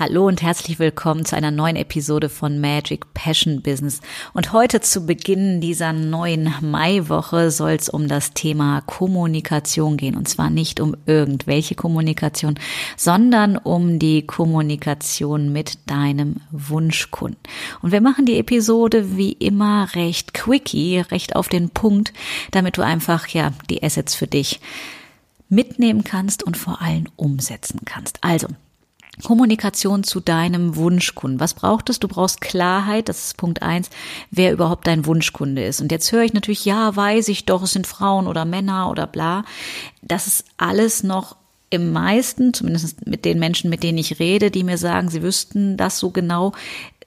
Hallo und herzlich willkommen zu einer neuen Episode von Magic Passion Business. Und heute zu Beginn dieser neuen Maiwoche soll es um das Thema Kommunikation gehen. Und zwar nicht um irgendwelche Kommunikation, sondern um die Kommunikation mit deinem Wunschkunden. Und wir machen die Episode wie immer recht quickie, recht auf den Punkt, damit du einfach, ja, die Assets für dich mitnehmen kannst und vor allem umsetzen kannst. Also, Kommunikation zu deinem Wunschkunden. Was braucht es? Du brauchst Klarheit, das ist Punkt eins, wer überhaupt dein Wunschkunde ist. Und jetzt höre ich natürlich, ja, weiß ich doch, es sind Frauen oder Männer oder bla. Das ist alles noch im meisten, zumindest mit den Menschen, mit denen ich rede, die mir sagen, sie wüssten das so genau,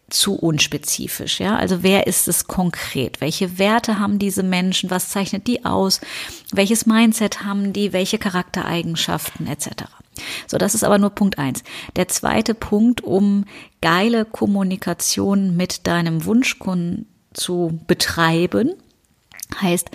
zu unspezifisch, ja? Also wer ist es konkret? Welche Werte haben diese Menschen? Was zeichnet die aus? Welches Mindset haben die? Welche Charaktereigenschaften etc.? So, das ist aber nur Punkt eins. Der zweite Punkt, um geile Kommunikation mit deinem Wunschkunden zu betreiben, heißt,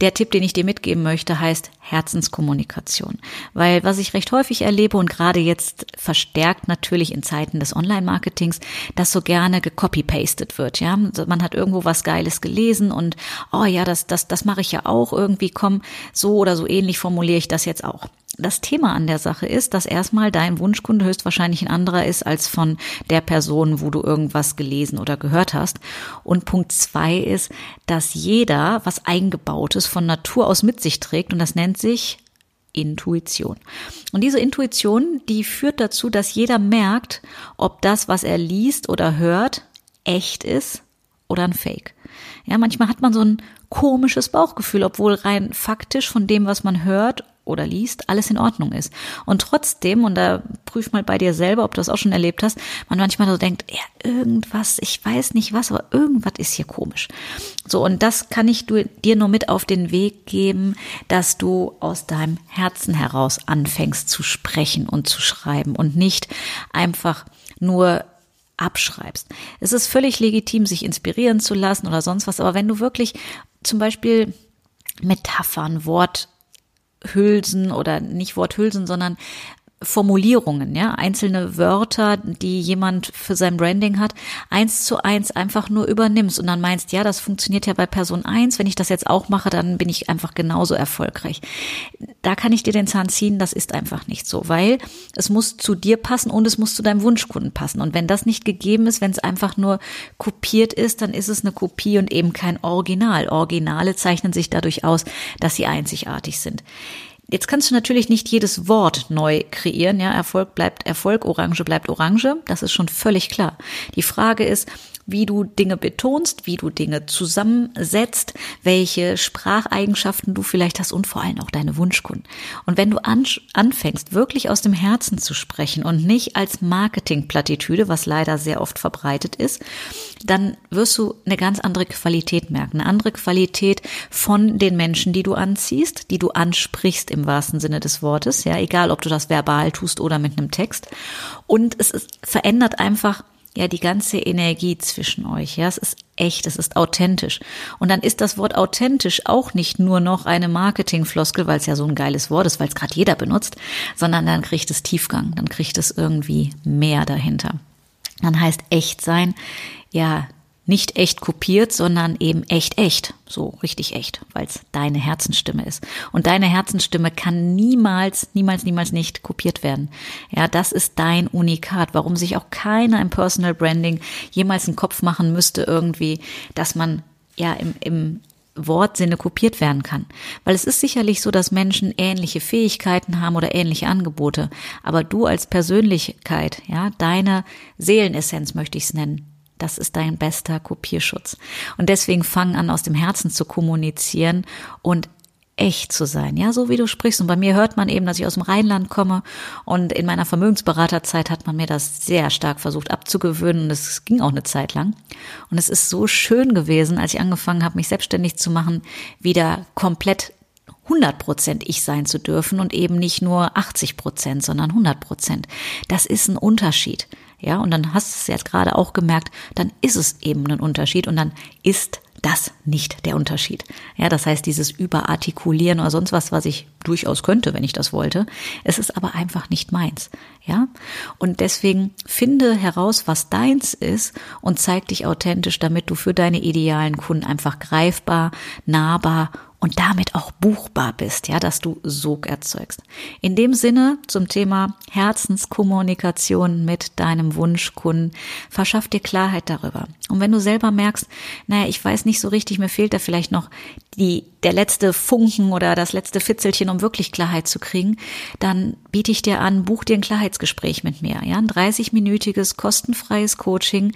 der Tipp, den ich dir mitgeben möchte, heißt Herzenskommunikation. Weil was ich recht häufig erlebe und gerade jetzt verstärkt natürlich in Zeiten des Online-Marketings, dass so gerne gecopy-pasted wird, ja. Man hat irgendwo was Geiles gelesen und, oh ja, das, das, das mache ich ja auch irgendwie, komm, so oder so ähnlich formuliere ich das jetzt auch das Thema an der Sache ist, dass erstmal dein Wunschkunde höchstwahrscheinlich ein anderer ist als von der Person, wo du irgendwas gelesen oder gehört hast. Und Punkt zwei ist, dass jeder was eingebautes von Natur aus mit sich trägt und das nennt sich Intuition. Und diese Intuition, die führt dazu, dass jeder merkt, ob das, was er liest oder hört, echt ist oder ein Fake. Ja, manchmal hat man so ein komisches Bauchgefühl, obwohl rein faktisch von dem, was man hört oder liest, alles in Ordnung ist. Und trotzdem, und da prüf mal bei dir selber, ob du das auch schon erlebt hast, man manchmal so denkt, ja, irgendwas, ich weiß nicht was, aber irgendwas ist hier komisch. So, und das kann ich dir nur mit auf den Weg geben, dass du aus deinem Herzen heraus anfängst zu sprechen und zu schreiben und nicht einfach nur abschreibst. Es ist völlig legitim, sich inspirieren zu lassen oder sonst was, aber wenn du wirklich zum Beispiel Metaphern, Wort, Worthülsen oder nicht Worthülsen, sondern Formulierungen, ja, einzelne Wörter, die jemand für sein Branding hat, eins zu eins einfach nur übernimmst und dann meinst, ja, das funktioniert ja bei Person eins, wenn ich das jetzt auch mache, dann bin ich einfach genauso erfolgreich. Da kann ich dir den Zahn ziehen, das ist einfach nicht so, weil es muss zu dir passen und es muss zu deinem Wunschkunden passen. Und wenn das nicht gegeben ist, wenn es einfach nur kopiert ist, dann ist es eine Kopie und eben kein Original. Originale zeichnen sich dadurch aus, dass sie einzigartig sind. Jetzt kannst du natürlich nicht jedes Wort neu kreieren. Ja, Erfolg bleibt Erfolg, Orange bleibt Orange. Das ist schon völlig klar. Die Frage ist, wie du Dinge betonst, wie du Dinge zusammensetzt, welche Spracheigenschaften du vielleicht hast und vor allem auch deine Wunschkunden. Und wenn du anfängst, wirklich aus dem Herzen zu sprechen und nicht als Marketingplattitüde, was leider sehr oft verbreitet ist, dann wirst du eine ganz andere Qualität merken, eine andere Qualität von den Menschen, die du anziehst, die du ansprichst im wahrsten Sinne des Wortes, ja, egal ob du das verbal tust oder mit einem Text. Und es ist, verändert einfach ja die ganze Energie zwischen euch. Ja, es ist echt, es ist authentisch. Und dann ist das Wort authentisch auch nicht nur noch eine Marketingfloskel, weil es ja so ein geiles Wort ist, weil es gerade jeder benutzt, sondern dann kriegt es Tiefgang, dann kriegt es irgendwie mehr dahinter. Dann heißt echt sein, ja, nicht echt kopiert, sondern eben echt echt, so richtig echt, weil es deine Herzensstimme ist. Und deine Herzensstimme kann niemals, niemals, niemals nicht kopiert werden. Ja, das ist dein Unikat, warum sich auch keiner im Personal Branding jemals einen Kopf machen müsste irgendwie, dass man ja im, im Wortsinne kopiert werden kann. Weil es ist sicherlich so, dass Menschen ähnliche Fähigkeiten haben oder ähnliche Angebote. Aber du als Persönlichkeit, ja, deine Seelenessenz möchte ich es nennen, das ist dein bester Kopierschutz. Und deswegen fang an, aus dem Herzen zu kommunizieren und echt zu sein, ja, so wie du sprichst. Und bei mir hört man eben, dass ich aus dem Rheinland komme und in meiner Vermögensberaterzeit hat man mir das sehr stark versucht abzugewöhnen und es ging auch eine Zeit lang. Und es ist so schön gewesen, als ich angefangen habe, mich selbstständig zu machen, wieder komplett 100 Prozent ich sein zu dürfen und eben nicht nur 80 Prozent, sondern 100 Prozent. Das ist ein Unterschied. Ja, und dann hast du es jetzt gerade auch gemerkt, dann ist es eben ein Unterschied und dann ist das nicht der Unterschied. Ja, das heißt, dieses Überartikulieren oder sonst was, was ich durchaus könnte, wenn ich das wollte. Es ist aber einfach nicht meins. Ja, und deswegen finde heraus, was deins ist und zeig dich authentisch, damit du für deine idealen Kunden einfach greifbar, nahbar und damit auch buchbar bist, ja, dass du Sog erzeugst. In dem Sinne zum Thema Herzenskommunikation mit deinem Wunschkunden, verschaff dir Klarheit darüber. Und wenn du selber merkst, naja, ich weiß nicht so richtig, mir fehlt da vielleicht noch die, der letzte Funken oder das letzte Fitzelchen, um wirklich Klarheit zu kriegen, dann biete ich dir an, buch dir ein Klarheitsgespräch mit mir, ja, ein 30-minütiges kostenfreies Coaching,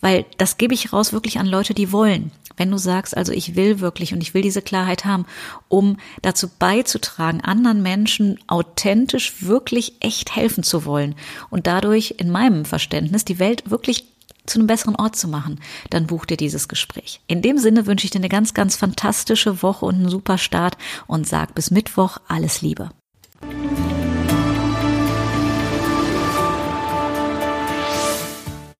weil das gebe ich raus wirklich an Leute, die wollen. Wenn du sagst, also ich will wirklich und ich will diese Klarheit haben, um dazu beizutragen, anderen Menschen authentisch wirklich echt helfen zu wollen und dadurch in meinem Verständnis die Welt wirklich zu einem besseren Ort zu machen, dann buch dir dieses Gespräch. In dem Sinne wünsche ich dir eine ganz, ganz fantastische Woche und einen super Start und sag bis Mittwoch alles Liebe.